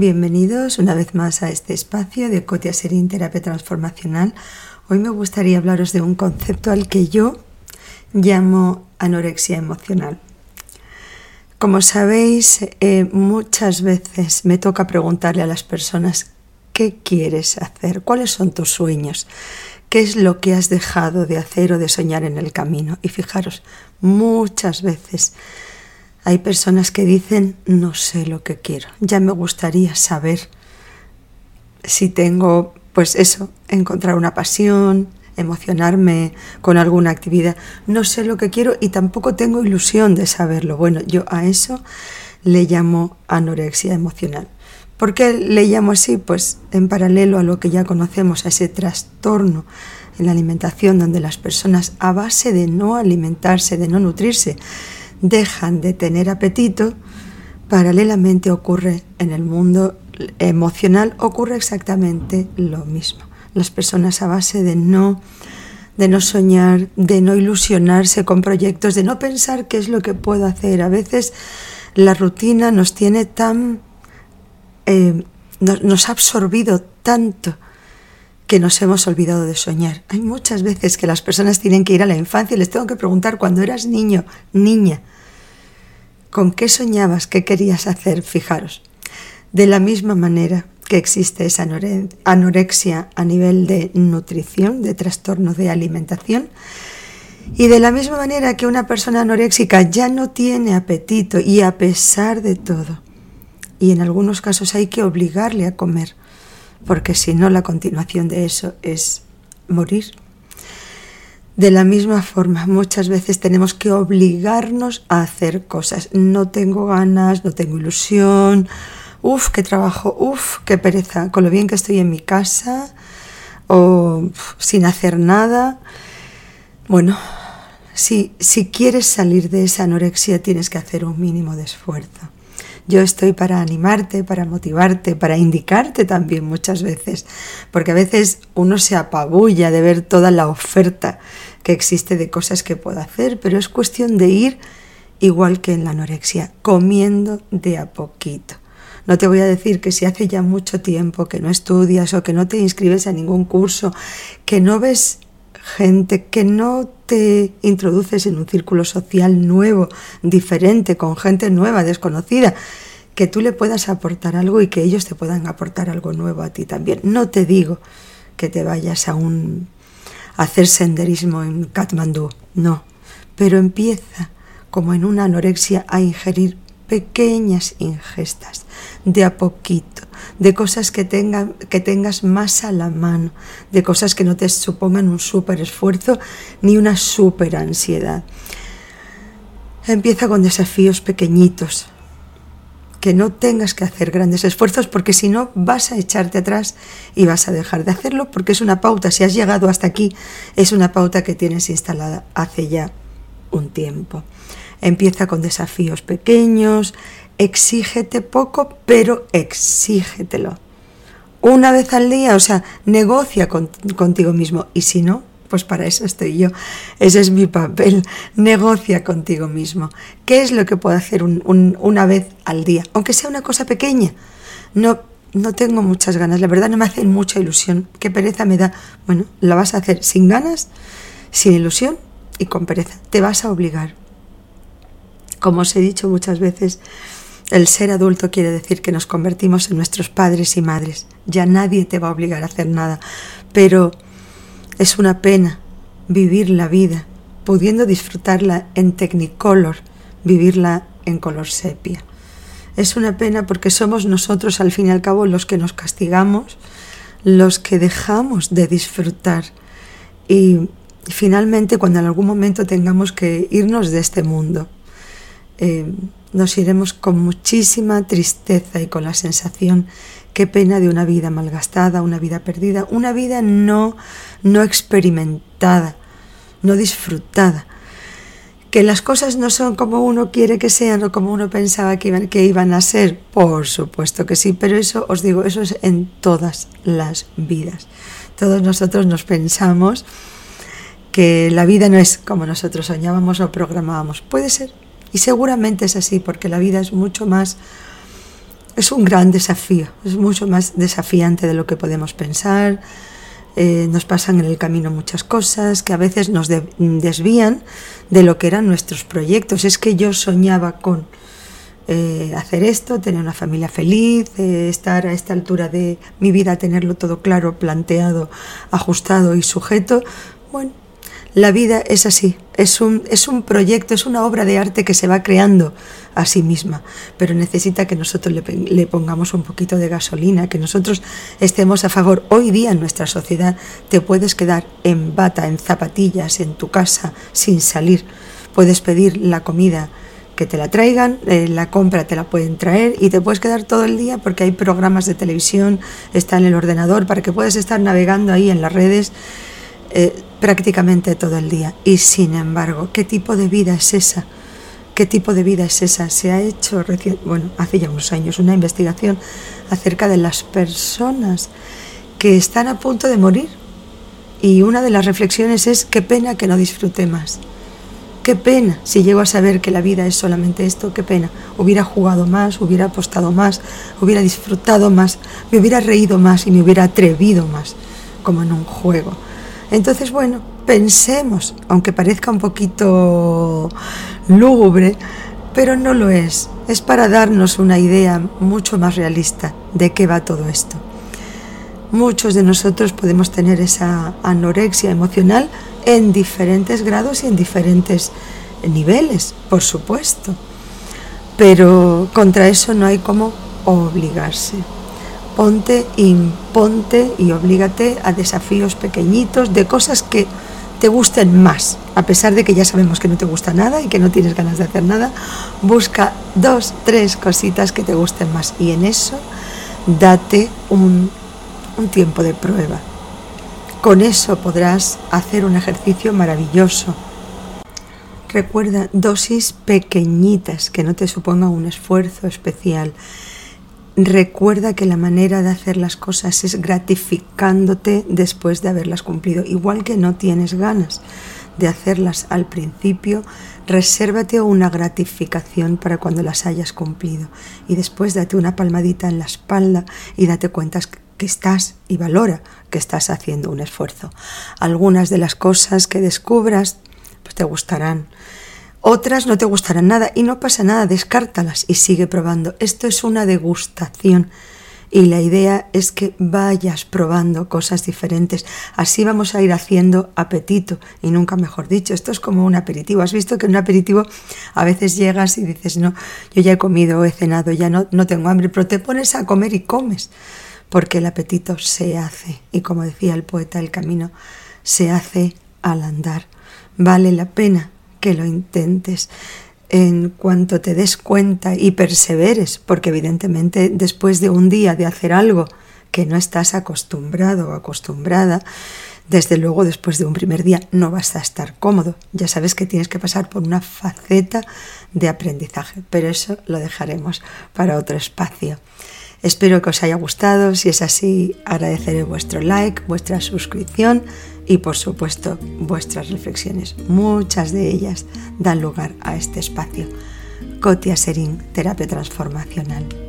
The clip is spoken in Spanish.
Bienvenidos una vez más a este espacio de Cotia Serín Terapia Transformacional. Hoy me gustaría hablaros de un concepto al que yo llamo anorexia emocional. Como sabéis, eh, muchas veces me toca preguntarle a las personas qué quieres hacer, cuáles son tus sueños, qué es lo que has dejado de hacer o de soñar en el camino. Y fijaros, muchas veces hay personas que dicen, no sé lo que quiero, ya me gustaría saber si tengo, pues eso, encontrar una pasión, emocionarme con alguna actividad. No sé lo que quiero y tampoco tengo ilusión de saberlo. Bueno, yo a eso le llamo anorexia emocional. ¿Por qué le llamo así? Pues en paralelo a lo que ya conocemos, a ese trastorno en la alimentación donde las personas a base de no alimentarse, de no nutrirse, dejan de tener apetito, paralelamente ocurre en el mundo emocional, ocurre exactamente lo mismo. Las personas a base de no de no soñar, de no ilusionarse con proyectos, de no pensar qué es lo que puedo hacer. A veces la rutina nos tiene tan... Eh, nos ha absorbido tanto que nos hemos olvidado de soñar. Hay muchas veces que las personas tienen que ir a la infancia y les tengo que preguntar cuando eras niño, niña, ¿con qué soñabas? ¿Qué querías hacer? Fijaros. De la misma manera que existe esa anorexia a nivel de nutrición, de trastorno de alimentación, y de la misma manera que una persona anoréxica ya no tiene apetito y a pesar de todo, y en algunos casos hay que obligarle a comer, porque si no la continuación de eso es morir. De la misma forma, muchas veces tenemos que obligarnos a hacer cosas. No tengo ganas, no tengo ilusión, uff, qué trabajo, uff, qué pereza, con lo bien que estoy en mi casa o sin hacer nada. Bueno, si, si quieres salir de esa anorexia tienes que hacer un mínimo de esfuerzo. Yo estoy para animarte, para motivarte, para indicarte también muchas veces, porque a veces uno se apabulla de ver toda la oferta que existe de cosas que puedo hacer, pero es cuestión de ir igual que en la anorexia, comiendo de a poquito. No te voy a decir que si hace ya mucho tiempo que no estudias o que no te inscribes a ningún curso, que no ves gente, que no te introduces en un círculo social nuevo, diferente, con gente nueva, desconocida, que tú le puedas aportar algo y que ellos te puedan aportar algo nuevo a ti también. No te digo que te vayas a un a hacer senderismo en Katmandú, no, pero empieza como en una anorexia a ingerir pequeñas ingestas, de a poquito, de cosas que, que tengas más a la mano, de cosas que no te supongan un súper esfuerzo ni una súper ansiedad. Empieza con desafíos pequeñitos, que no tengas que hacer grandes esfuerzos porque si no vas a echarte atrás y vas a dejar de hacerlo porque es una pauta, si has llegado hasta aquí, es una pauta que tienes instalada hace ya un tiempo. Empieza con desafíos pequeños, exígete poco, pero exígetelo. Una vez al día, o sea, negocia contigo mismo. Y si no, pues para eso estoy yo. Ese es mi papel. Negocia contigo mismo. ¿Qué es lo que puedo hacer una vez al día? Aunque sea una cosa pequeña. No, no tengo muchas ganas. La verdad no me hace mucha ilusión. ¿Qué pereza me da? Bueno, la vas a hacer sin ganas, sin ilusión y con pereza. Te vas a obligar. Como os he dicho muchas veces, el ser adulto quiere decir que nos convertimos en nuestros padres y madres. Ya nadie te va a obligar a hacer nada. Pero es una pena vivir la vida pudiendo disfrutarla en Technicolor, vivirla en color sepia. Es una pena porque somos nosotros al fin y al cabo los que nos castigamos, los que dejamos de disfrutar. Y finalmente cuando en algún momento tengamos que irnos de este mundo, eh, nos iremos con muchísima tristeza y con la sensación, qué pena de una vida malgastada, una vida perdida, una vida no, no experimentada, no disfrutada. Que las cosas no son como uno quiere que sean o como uno pensaba que iban, que iban a ser, por supuesto que sí, pero eso os digo, eso es en todas las vidas. Todos nosotros nos pensamos que la vida no es como nosotros soñábamos o programábamos. Puede ser, y seguramente es así, porque la vida es mucho más es un gran desafío, es mucho más desafiante de lo que podemos pensar. Eh, nos pasan en el camino muchas cosas que a veces nos desvían de lo que eran nuestros proyectos. Es que yo soñaba con eh, hacer esto, tener una familia feliz, eh, estar a esta altura de mi vida, tenerlo todo claro, planteado, ajustado y sujeto. Bueno, la vida es así, es un, es un proyecto, es una obra de arte que se va creando a sí misma, pero necesita que nosotros le, le, pongamos un poquito de gasolina, que nosotros estemos a favor. Hoy día en nuestra sociedad te puedes quedar en bata, en zapatillas, en tu casa, sin salir. Puedes pedir la comida que te la traigan, eh, la compra te la pueden traer y te puedes quedar todo el día porque hay programas de televisión, está en el ordenador, para que puedas estar navegando ahí en las redes eh, prácticamente todo el día. Y sin embargo, ¿qué tipo de vida es esa? ¿Qué tipo de vida es esa? Se ha hecho, bueno, hace ya unos años, una investigación acerca de las personas que están a punto de morir. Y una de las reflexiones es qué pena que no disfrute más. Qué pena si llego a saber que la vida es solamente esto, qué pena. Hubiera jugado más, hubiera apostado más, hubiera disfrutado más, me hubiera reído más y me hubiera atrevido más, como en un juego. Entonces, bueno, pensemos, aunque parezca un poquito lúgubre, pero no lo es. Es para darnos una idea mucho más realista de qué va todo esto. Muchos de nosotros podemos tener esa anorexia emocional en diferentes grados y en diferentes niveles, por supuesto. Pero contra eso no hay como obligarse ponte, imponte y oblígate a desafíos pequeñitos de cosas que te gusten más, a pesar de que ya sabemos que no te gusta nada y que no tienes ganas de hacer nada, busca dos, tres cositas que te gusten más y en eso date un, un tiempo de prueba. Con eso podrás hacer un ejercicio maravilloso. Recuerda dosis pequeñitas que no te supongan un esfuerzo especial Recuerda que la manera de hacer las cosas es gratificándote después de haberlas cumplido. Igual que no tienes ganas de hacerlas al principio, resérvate una gratificación para cuando las hayas cumplido. Y después date una palmadita en la espalda y date cuenta que estás y valora que estás haciendo un esfuerzo. Algunas de las cosas que descubras pues te gustarán otras no te gustarán nada y no pasa nada, descártalas y sigue probando. Esto es una degustación y la idea es que vayas probando cosas diferentes. Así vamos a ir haciendo apetito y nunca mejor dicho. Esto es como un aperitivo. Has visto que en un aperitivo a veces llegas y dices, no, yo ya he comido, he cenado, ya no, no tengo hambre, pero te pones a comer y comes porque el apetito se hace. Y como decía el poeta, el camino se hace al andar. Vale la pena que lo intentes en cuanto te des cuenta y perseveres, porque evidentemente después de un día de hacer algo que no estás acostumbrado o acostumbrada, desde luego después de un primer día no vas a estar cómodo. Ya sabes que tienes que pasar por una faceta de aprendizaje, pero eso lo dejaremos para otro espacio. Espero que os haya gustado, si es así agradeceré vuestro like, vuestra suscripción y por supuesto vuestras reflexiones. Muchas de ellas dan lugar a este espacio. Cotia Serín, Terapia Transformacional.